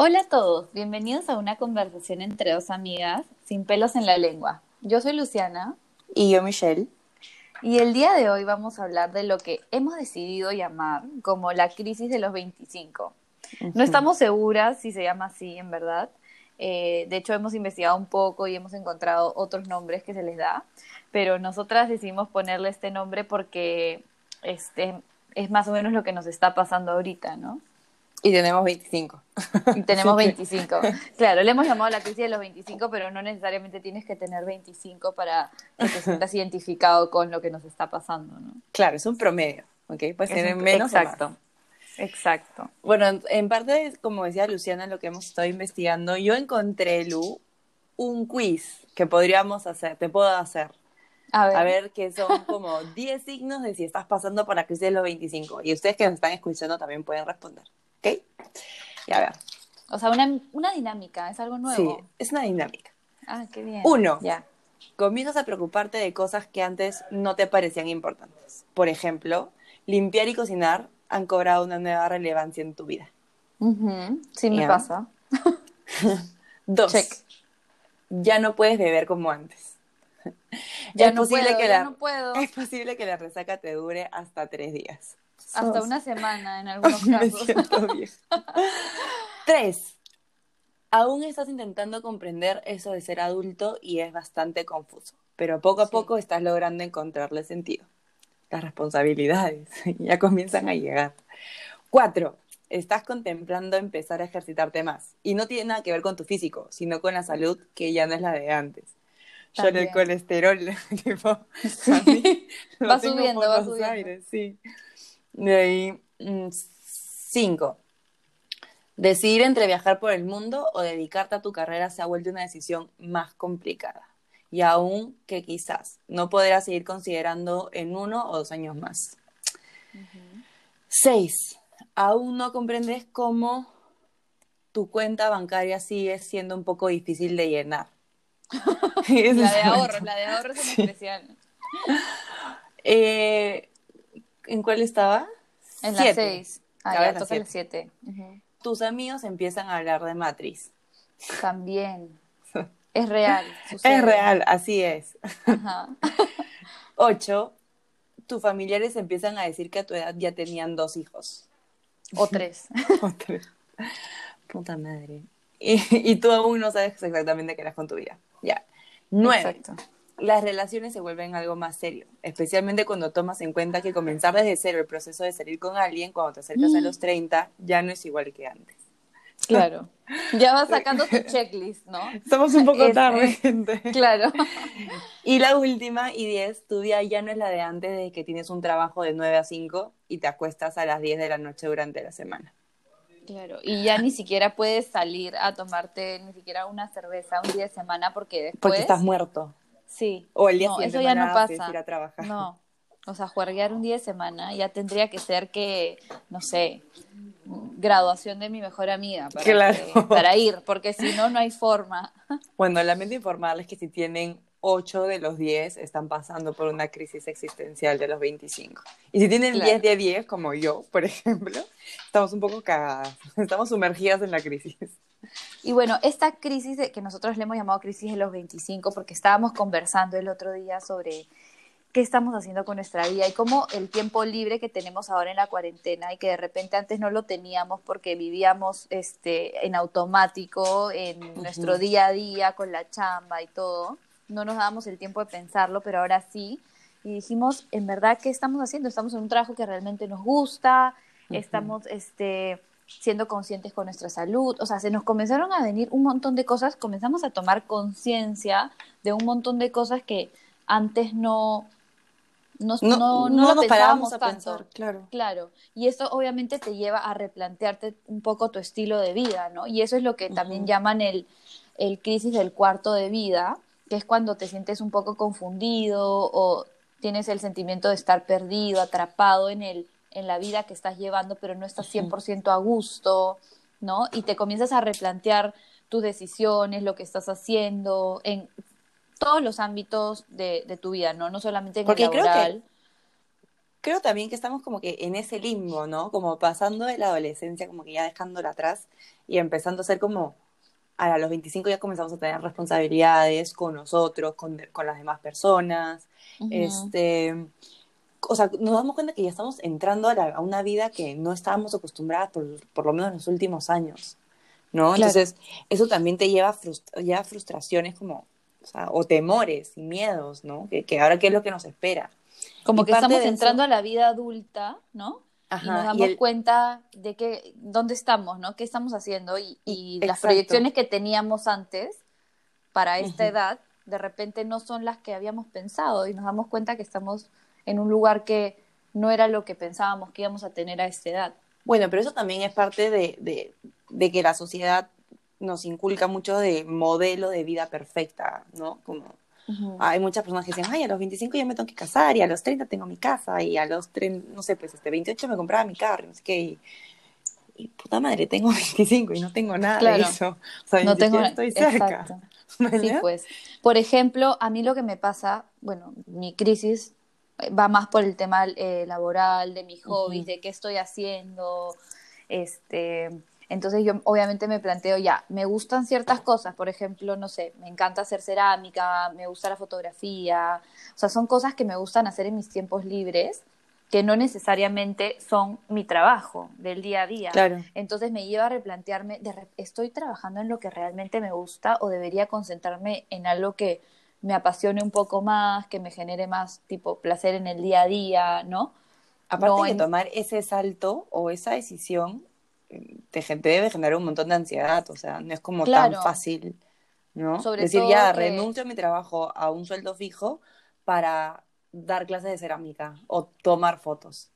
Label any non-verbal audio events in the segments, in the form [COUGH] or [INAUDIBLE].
Hola a todos, bienvenidos a una conversación entre dos amigas sin pelos en la lengua. Yo soy Luciana. Y yo Michelle. Y el día de hoy vamos a hablar de lo que hemos decidido llamar como la crisis de los 25. No estamos seguras si se llama así en verdad. Eh, de hecho, hemos investigado un poco y hemos encontrado otros nombres que se les da, pero nosotras decidimos ponerle este nombre porque este, es más o menos lo que nos está pasando ahorita, ¿no? Y tenemos 25. Y tenemos [LAUGHS] 25. Claro, le hemos llamado la crisis de los 25, pero no necesariamente tienes que tener 25 para que te sientas identificado con lo que nos está pasando, ¿no? Claro, es un promedio, ¿ok? Pues tener menos Exacto. Exacto. Bueno, en parte, como decía Luciana, lo que hemos estado investigando, yo encontré, Lu, un quiz que podríamos hacer, te puedo hacer. A ver. A ver, que son como [LAUGHS] 10 signos de si estás pasando por la crisis de los 25. Y ustedes que nos están escuchando también pueden responder. ¿Ok? Ya ver. O sea, una, una dinámica, es algo nuevo. Sí, es una dinámica. Ah, qué bien. Uno. Ya. Comienzas a preocuparte de cosas que antes no te parecían importantes. Por ejemplo, limpiar y cocinar han cobrado una nueva relevancia en tu vida. Sí, me pasa. [LAUGHS] Dos. Check. Ya no puedes beber como antes. Ya es no posible puedo, que ya la, no puedo. Es posible que la resaca te dure hasta tres días. Hasta una semana en [LAUGHS] algunos Me casos. siento vieja. [LAUGHS] Tres. Aún estás intentando comprender eso de ser adulto y es bastante confuso, pero poco a Sí. poco estás logrando encontrarle sentido. Las responsabilidades [LAUGHS] ya comienzan a llegar. Cuatro. Estás contemplando empezar a ejercitarte más. Y no tiene nada que ver con tu físico, sino con la salud que ya no es la de antes. Yo en el También. colesterol, tipo, a mí Va subiendo, va los subiendo. aires, sí. De ahí, mm, cinco. Decidir entre viajar por el mundo o dedicarte a tu carrera se ha vuelto una decisión más complicada. Y aún que quizás no podrás seguir considerando en uno o dos años más. Seis. Aún no comprendes cómo tu cuenta bancaria sigue siendo un poco difícil de llenar. [LAUGHS] [LAUGHS] La de ahorro, la de ahorro es [LAUGHS] Sí. especial. Eh, ¿En cuál estaba? En las seis. Ah, ya toca las siete. Tus amigos empiezan a hablar de Matrix. También. [LAUGHS] Es real. sucede. Es real, así es. Ajá. [LAUGHS] Ocho, tus familiares empiezan a decir que a tu edad ya tenían dos hijos. O tres. [LAUGHS] O tres. Puta madre. Y, y tú aún no sabes exactamente qué harás con tu vida. Ya. Nueve. Exacto. Las relaciones se vuelven algo más serio, especialmente cuando tomas en cuenta que comenzar desde cero el proceso de salir con alguien cuando te acercas a los 30 ya no es igual que antes. [LAUGHS] Claro. Ya vas sacando tu [LAUGHS] checklist, ¿no? Estamos un poco Este, tarde, [LAUGHS] gente. Claro. Y la última, y 10, tu vida ya no es la de antes de que tienes un trabajo de 9 a 5 y te acuestas a las 10 de la noche durante la semana. Claro. Y ya ni siquiera puedes salir a tomarte ni siquiera una cerveza un día de semana porque después. Porque estás muerto. Sí. O el día no, eso ya no pasa. ir a trabajar. No. O sea, juerguear un día de semana ya tendría que ser que, no sé, graduación de mi mejor amiga para, Claro. que- para ir, porque si no, no hay forma. [LAUGHS] Bueno, lamento informarles que si tienen 8 de los 10 están pasando por una crisis existencial de los 25. Y si tienen Claro. 10 de 10, como yo, por [LAUGHS] ejemplo, estamos un poco cagadas. Estamos sumergidas en la crisis. Y bueno, esta crisis que nosotros le hemos llamado crisis de los 25, porque estábamos conversando el otro día sobre qué estamos haciendo con nuestra vida y cómo el tiempo libre que tenemos ahora en la cuarentena y que de repente antes no lo teníamos porque vivíamos este, en automático, en nuestro día a día, con la chamba y todo, no nos dábamos el tiempo de pensarlo, pero ahora sí. Y dijimos, en verdad, ¿qué estamos haciendo? Estamos en un trabajo que realmente nos gusta, estamos este, siendo conscientes con nuestra salud, o sea, se nos comenzaron a venir un montón de cosas, comenzamos a tomar conciencia de un montón de cosas que antes no, no, no, no, lo nos parábamos a tanto. pensar, claro. Claro, y esto obviamente te lleva a replantearte un poco tu estilo de vida, ¿no? Y eso es lo que también llaman el, el crisis del cuarto de vida, que es cuando te sientes un poco confundido o tienes el sentimiento de estar perdido, atrapado en, el, en la vida que estás llevando, pero no estás 100% a gusto, ¿no? Y te comienzas a replantear tus decisiones, lo que estás haciendo, en todos los ámbitos de, de tu vida, ¿no? No solamente en Porque el creo que- laboral. creo también que estamos como que en ese limbo, ¿no? Como pasando de la adolescencia, como que ya dejándola atrás y empezando a ser como, a los 25 ya comenzamos a tener responsabilidades con nosotros, con, con las demás personas, este, o sea, nos damos cuenta que ya estamos entrando a, una vida que no estábamos acostumbradas por, por, lo menos en los últimos años, ¿no? Entonces, eso también te lleva, lleva frustraciones como, o, sea, o temores y miedos, ¿no? Que, que ahora qué es lo que nos espera. Como que estamos entrando a la vida adulta, ¿no? y nos damos cuenta de que, dónde estamos, ¿no? ¿Qué estamos haciendo? Y, y las proyecciones que teníamos antes para esta edad, de repente no son las que habíamos pensado y nos damos cuenta que estamos en un lugar que no era lo que pensábamos que íbamos a tener a esta edad. Bueno, pero eso también es parte de, de, de que la sociedad nos inculca mucho de modelo de vida perfecta, ¿no? Como hay muchas personas que dicen, ay, a los 25 ya me tengo que casar, y a los 30 tengo mi casa, y a los 30, no sé, pues este 28 me compraba mi carro, no sé qué, y, puta madre, tengo [LAUGHS] 25 y no tengo nada de eso. O sea, no tengo, estoy cerca. [LAUGHS] Sí, pues. Por ejemplo, a mí lo que me pasa, bueno, mi crisis va más por el tema eh, laboral, de mis hobbies, de qué estoy haciendo, este entonces yo obviamente me planteo ya, me gustan ciertas cosas, por ejemplo, no sé, me encanta hacer cerámica, me gusta la fotografía, o sea, son cosas que me gustan hacer en mis tiempos libres que no necesariamente son mi trabajo del día a día. Claro. Entonces me lleva a replantearme, ¿estoy trabajando en lo que realmente me gusta o debería concentrarme en algo que me apasione un poco más, que me genere más tipo placer en el día a día, ¿no? Aparte de tomar ese salto o esa decisión, te, debe generar un montón de ansiedad, o sea, no es como tan fácil, ¿no? Sobre Decir, ya, renuncio a mi trabajo a un sueldo fijo para dar clases de cerámica o tomar fotos.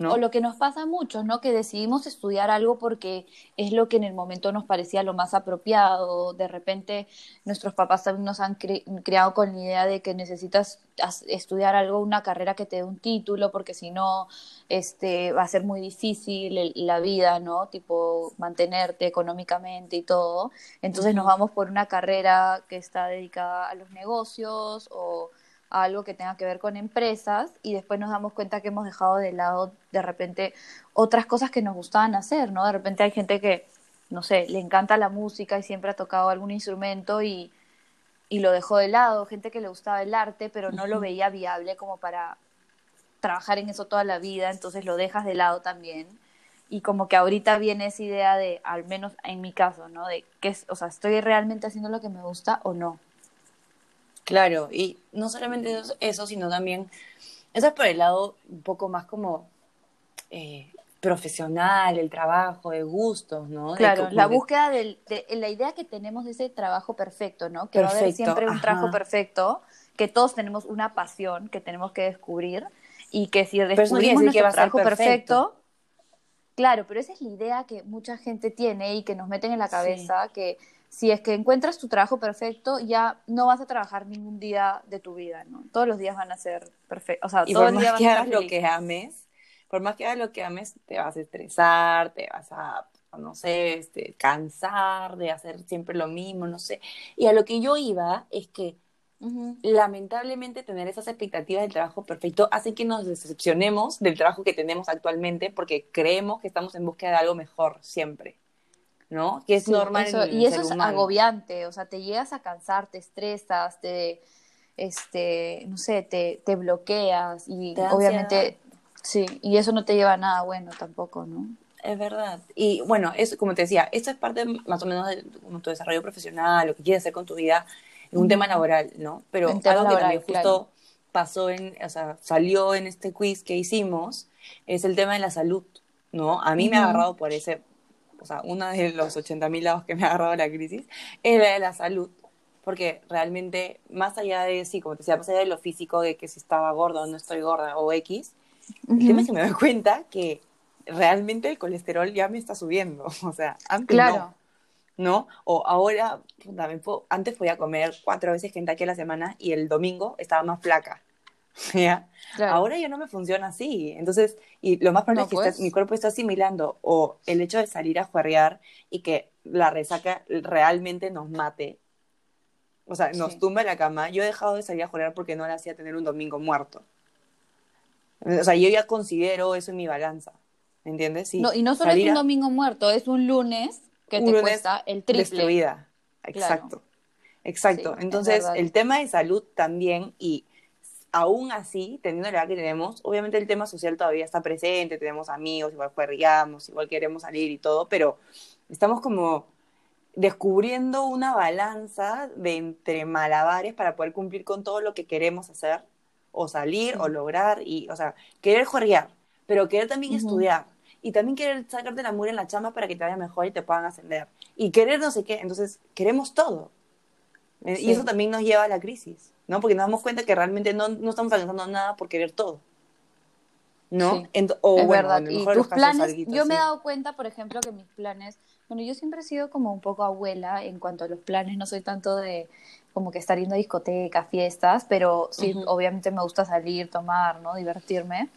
O lo que nos pasa a muchos, ¿no? Que decidimos estudiar algo porque es lo que en el momento nos parecía lo más apropiado. De repente nuestros papás también nos han creado con la idea de que necesitas estudiar algo, una carrera que te dé un título, porque si no, este, va a ser muy difícil la vida, ¿no? Tipo, mantenerte económicamente y todo. Entonces nos vamos por una carrera que está dedicada a los negocios o algo que tenga que ver con empresas y después nos damos cuenta que hemos dejado de lado de repente otras cosas que nos gustaban hacer, ¿no? De repente hay gente que, no sé, le encanta la música y siempre ha tocado algún instrumento y, y lo dejó de lado, gente que le gustaba el arte pero no lo veía viable como para trabajar en eso toda la vida, entonces lo dejas de lado también. Y como que ahorita viene esa idea de, al menos en mi caso, ¿no? De que, o sea, ¿estoy realmente haciendo lo que me gusta o no? Claro, y no solamente eso, sino también, eso es por el lado un poco más como eh, profesional, el trabajo, de gustos, ¿no? Claro, la búsqueda de, la idea que tenemos de ese trabajo perfecto, ¿no? Que va a haber siempre un trabajo perfecto, que todos tenemos una pasión que tenemos que descubrir y que si descubrimos nuestro trabajo perfecto, claro, pero esa es la idea que mucha gente tiene y que nos meten en la cabeza, que si es que encuentras tu trabajo perfecto, ya no vas a trabajar ningún día de tu vida, ¿no? Todos los días van a ser perfectos. O sea, todo el día vas que hagas lo que ames, por más que hagas lo que ames, te vas a estresar, te vas a, no sé, este, cansar de hacer siempre lo mismo, no sé. Y a lo que yo iba es que lamentablemente tener esas expectativas del trabajo perfecto hace que nos decepcionemos del trabajo que tenemos actualmente porque creemos que estamos en búsqueda de algo mejor siempre. ¿No? Que es normal. y eso es agobiante, o sea, te llegas a cansar, te estresas, te, este, no sé, te, te bloqueas y obviamente, sí, y eso no te lleva a nada bueno tampoco, ¿no? Es verdad. Y bueno, es como te decía, esto es parte más o menos de tu desarrollo profesional, lo que quieres hacer con tu vida, en un tema laboral, ¿no? Pero algo que también justo pasó en, o sea, salió en este quiz que hicimos, es el tema de la salud, ¿no? A mí me ha agarrado por ese, o sea, uno de los 80.000 lados que me ha agarrado la crisis, es la de la salud. Porque realmente, más allá de, sí, como te decía, más allá de lo físico, de que si estaba gorda o no estoy gorda o X, el tema es que me doy cuenta que realmente el colesterol ya me está subiendo. [LAUGHS] O sea, antes claro. no. O ahora, también antes podía comer cuatro veces Kentucky a la semana y el domingo estaba más flaca. [LAUGHS] ¿Ya? Ahora ya no me funciona así. Entonces, y lo más probable es que pues. mi cuerpo está asimilando o el hecho de salir a juerrear y que la resaca realmente nos mate. O sea, nos tumba en la cama. Yo he dejado de salir a juerrear porque no le hacía tener un domingo muerto. O sea, yo ya considero eso en mi balanza, ¿me entiendes? Sí, no, y no solo es un domingo muerto, es un lunes que te cuesta el triple. Destruida, exacto. Exacto. Entonces, el tema de salud también, y aún así, teniendo la edad que tenemos, obviamente el tema social todavía está presente, tenemos amigos, igual juegamos, igual queremos salir y todo, pero estamos como descubriendo una balanza de entre malabares para poder cumplir con todo lo que queremos hacer, o salir, o lograr, y, o sea, querer jugar, pero querer también estudiar, y también querer sacarte la mura en la chamba para que te vaya mejor y te puedan ascender, y querer no sé qué, entonces queremos todo. Eh, y eso también nos lleva a la crisis, ¿no? Porque nos damos cuenta que realmente no, no estamos alcanzando nada por querer todo. ¿No? o, es verdad. Y tus planes, yo me he dado cuenta, por ejemplo, que mis planes, bueno, yo siempre he sido como un poco abuela en cuanto a los planes, no soy tanto de como que estar yendo a discotecas, fiestas, pero sí, obviamente me gusta salir, tomar, ¿no? Divertirme.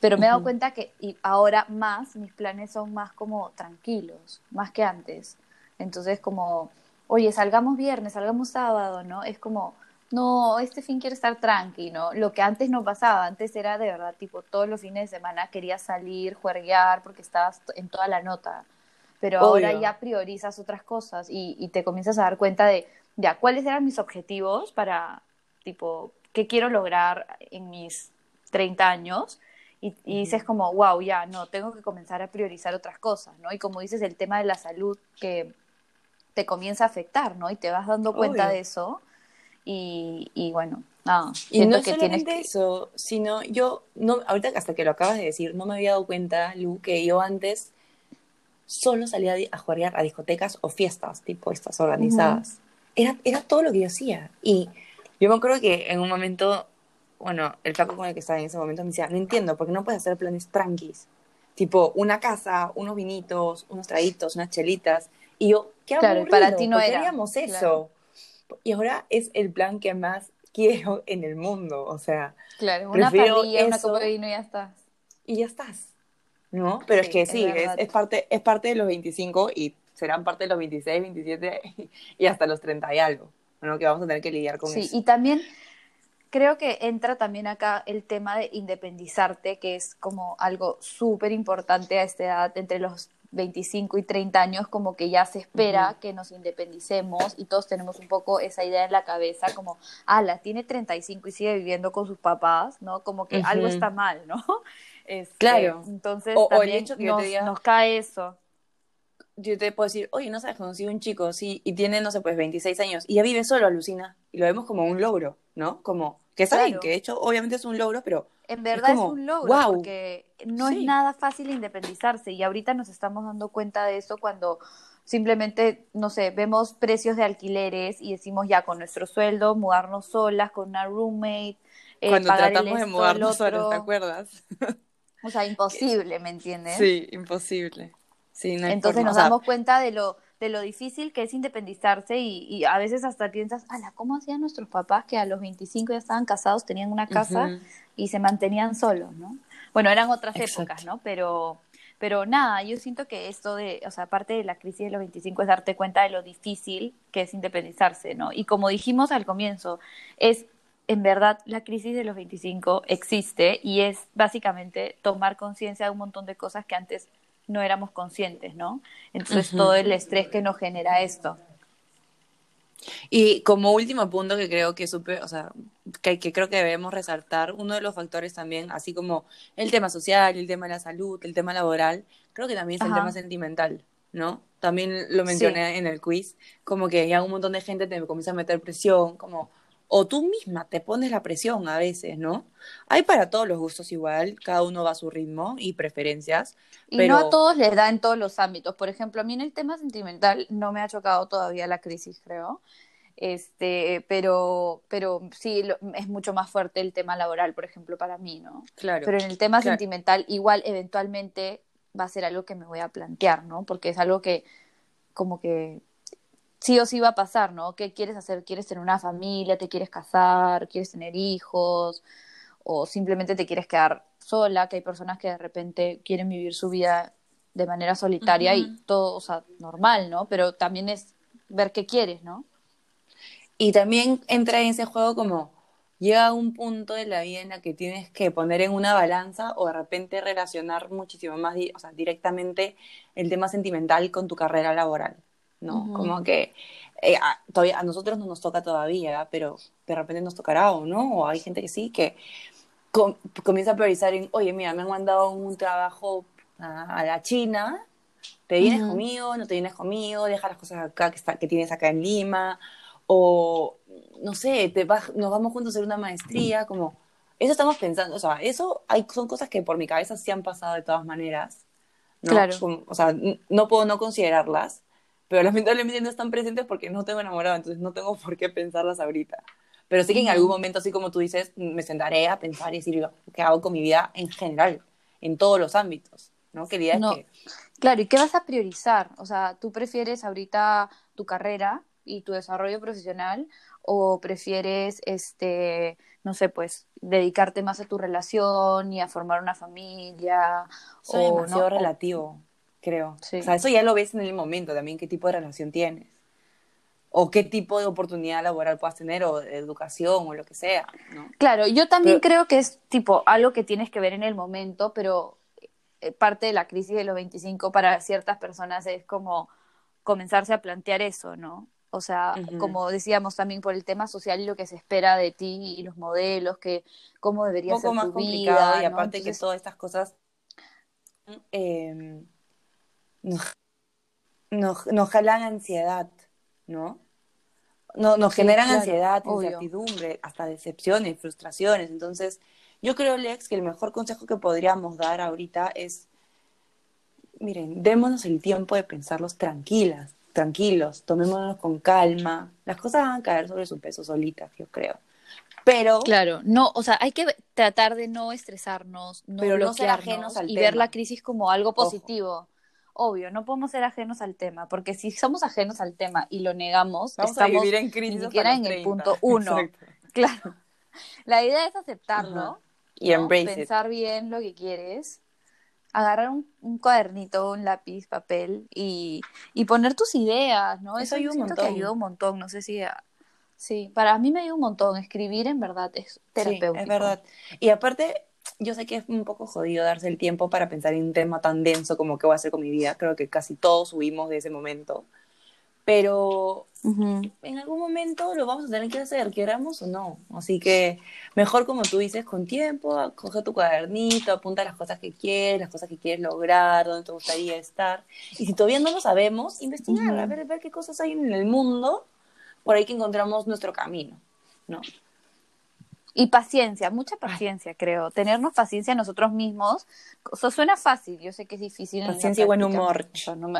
Pero me he dado cuenta que y ahora más, mis planes son más como tranquilos, más que antes. Entonces, como oye, salgamos viernes, salgamos sábado, ¿no? Es como, no, este fin quiere estar tranqui, ¿no? Lo que antes no pasaba, antes era de verdad, tipo, todos los fines de semana querías salir, juerguear, porque estabas en toda la nota. Pero ahora ya priorizas otras cosas y, y te comienzas a dar cuenta de, ya, ¿cuáles eran mis objetivos para, tipo, qué quiero lograr en mis 30 años? Y, y, dices como, wow, ya, no, tengo que comenzar a priorizar otras cosas, ¿no? Y como dices, el tema de la salud, que te comienza a afectar, ¿no? Y te vas dando cuenta de eso. Y, y bueno, nada. y no que solamente tienes eso, sino yo, no, ahorita hasta que lo acabas de decir, no me había dado cuenta, Lu, que yo antes solo salía a jugar a discotecas o fiestas, tipo estas organizadas. era, era todo lo que yo hacía. Y yo me acuerdo que en un momento, bueno, el flaco con el que estaba en ese momento me decía, no entiendo, porque no puedes hacer planes tranquis. Tipo, una casa, unos vinitos, unos traguitos, unas chelitas. Y yo, qué claro, para ti no era. Queríamos eso. Y ahora es el plan que más quiero en el mundo, o sea. Claro, una parrilla, una copa de vino y ya estás. Y ya estás, ¿no? Pero es que sí, es, es, parte, es parte de los 25 y serán parte de los 26, 27 [LAUGHS] y hasta los 30 y algo, ¿no? Que vamos a tener que lidiar con eso. Sí, y también creo que entra también acá el tema de independizarte, que es como algo súper importante a esta edad, entre los 25 y 30 años, como que ya se espera que nos independicemos y todos tenemos un poco esa idea en la cabeza, como, ala, tiene 35 y sigue viviendo con sus papás, ¿no? Como que algo está mal, ¿no? [LAUGHS] Este, claro. Entonces, también nos, cae eso. Yo te puedo decir, oye, no sabes, conocí un chico, sí, y tiene, no sé, pues 26 años, y ya vive solo, alucina, y lo vemos como un logro, ¿no? Como, que está que de hecho, obviamente es un logro, pero en verdad es, un logro, porque no es nada fácil independizarse y ahorita nos estamos dando cuenta de eso cuando simplemente, no sé, vemos precios de alquileres y decimos ya con nuestro sueldo, mudarnos solas, con una roommate. Eh, cuando tratamos de mudarnos solas, ¿te acuerdas? O sea, [LAUGHS] imposible, ¿me entiendes? Sí, imposible. Sí, Entonces nos damos cuenta de lo de lo difícil que es independizarse y, a veces hasta piensas, ala, ¿cómo hacían nuestros papás que a los 25 ya estaban casados, tenían una casa y se mantenían solos, ¿no? Bueno, eran otras épocas, ¿no? Pero, pero nada, yo siento que esto de, o sea, aparte de la crisis de los 25 es darte cuenta de lo difícil que es independizarse, ¿no? Y como dijimos al comienzo, es en verdad la crisis de los 25 existe y es básicamente tomar conciencia de un montón de cosas que antes no éramos conscientes, ¿no? Entonces todo el estrés que nos genera esto. Y como último punto que creo que supe, o sea, que, creo que debemos resaltar, uno de los factores también, así como el tema social, el tema de la salud, el tema laboral, creo que también es el tema sentimental, ¿no? También lo mencioné en el quiz, como que ya un montón de gente te comienza a meter presión, como, o tú misma te pones la presión a veces, ¿no? Hay para todos los gustos igual, cada uno va a su ritmo y preferencias. Y no a todos les da en todos los ámbitos. Por ejemplo, a mí en el tema sentimental no me ha chocado todavía la crisis, creo. Este, pero, pero sí es mucho más fuerte el tema laboral, por ejemplo, para mí, ¿no? Claro. Pero en el tema sentimental, igual eventualmente va a ser algo que me voy a plantear, ¿no? Porque es algo que como que sí o sí va a pasar, ¿no? ¿Qué quieres hacer? ¿Quieres tener una familia? ¿Te quieres casar? ¿Quieres tener hijos? ¿O simplemente te quieres quedar sola? Que hay personas que de repente quieren vivir su vida de manera solitaria y todo, o sea, normal, ¿no? Pero también es ver qué quieres, ¿no? Y también entra en ese juego como, llega un punto de la vida en la que tienes que poner en una balanza o de repente relacionar muchísimo más, o sea, directamente el tema sentimental con tu carrera laboral, ¿no? Como que eh, a, todavía, a nosotros no nos toca todavía, pero de repente nos tocará o no, o hay gente que sí, que comienza a priorizar en, oye, mira, me han mandado un trabajo a, la China, ¿te vienes conmigo? ¿No te vienes conmigo? Deja las cosas acá que, está, que tienes acá en Lima, o no sé, te nos vamos juntos a hacer una maestría, como, eso estamos pensando, o sea, eso hay, son cosas que por mi cabeza sí han pasado de todas maneras, Claro. o sea, no puedo no considerarlas, pero lamentablemente no están presentes porque no tengo enamorado, entonces no tengo por qué pensarlas ahorita. Pero sí que en algún momento, así como tú dices, me sentaré a pensar y decir, ¿qué hago con mi vida en general, en todos los ámbitos? ¿no? Que que... Claro, ¿y qué vas a priorizar? O sea, ¿tú prefieres ahorita tu carrera y tu desarrollo profesional o prefieres, este, no sé, pues, dedicarte más a tu relación y a formar una familia? o, es demasiado relativo, creo. O sea, eso ya lo ves en el momento también, qué tipo de relación tienes. O qué tipo de oportunidad laboral puedas tener, o de educación, o lo que sea. ¿no? Claro, yo también creo que es tipo algo que tienes que ver en el momento, pero eh, parte de la crisis de los 25 para ciertas personas es como comenzarse a plantear eso, ¿no? O sea, como decíamos también por el tema social y lo que se espera de ti y los modelos, que cómo debería Un poco ser más complicado y aparte que todas estas cosas em, nos, nos, jalan ansiedad, ¿no? No, nos generan ansiedad, incertidumbre, hasta decepciones, frustraciones. Entonces, yo creo, Lex, que el mejor consejo que podríamos dar ahorita es, miren, démonos el tiempo de pensarlos tranquilas, tranquilos, tomémonos con calma. Las cosas van a caer sobre su peso solitas, yo creo. Pero. Claro, no, o sea, hay que tratar de no estresarnos, no pero no ser ajenos al y ver la crisis como algo positivo. Obvio, no podemos ser ajenos al tema, porque si somos ajenos al tema y lo negamos, estamos a vivir en crisis ni siquiera en el punto uno. [LAUGHS] Claro. La idea es aceptarlo y pensar bien lo que quieres agarrar un, cuadernito, un lápiz, papel y, y, poner tus ideas, ¿no? Eso, ayuda un montón. que ayuda un montón, no sé si... Sí, para mí me ayuda un montón. Escribir en verdad es terapéutico. es verdad. Y aparte, yo sé que es un poco jodido darse el tiempo para pensar en un tema tan denso como qué voy a hacer con mi vida. Creo que casi todos huimos de ese momento pero en algún momento lo vamos a tener que hacer, queramos o no. Así que mejor como tú dices, con tiempo, coge tu cuadernito, apunta las cosas que quieres, las cosas que quieres lograr, dónde te gustaría estar. Y si todavía no lo sabemos, investigar, a ver, ver qué cosas hay en el mundo por ahí que encontramos nuestro camino, ¿no? Y paciencia, mucha paciencia, creo. Tenernos paciencia nosotros mismos. Eso suena fácil, yo sé que es difícil. Paciencia y buen humor.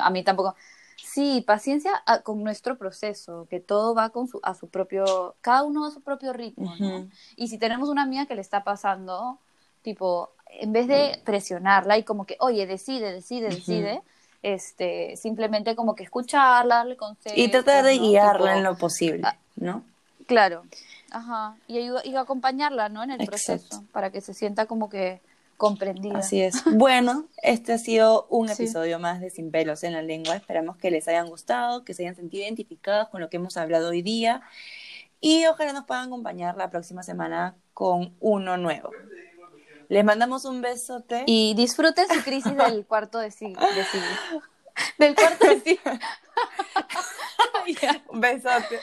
a mí tampoco. Sí, paciencia con nuestro proceso, que todo va con su, a su propio, cada uno a su propio ritmo, ¿no? Y si tenemos una amiga que le está pasando, tipo, en vez de presionarla y como que, oye, decide, decide, decide, este, simplemente como que escucharla, darle consejos. Y tratar de guiarla en lo posible, ah, ¿no? Claro, ajá, y, y acompañarla, ¿no? En el proceso, para que se sienta como que comprendida. Así es. Bueno, este ha sido un episodio más de Sin pelos en la lengua. Esperamos que les hayan gustado, que se hayan sentido identificados con lo que hemos hablado hoy día y ojalá nos puedan acompañar la próxima semana con uno nuevo. Les mandamos un besote. Y disfruten su crisis [LAUGHS] del cuarto de siglo. Del cuarto de [LAUGHS] siglo. un besote.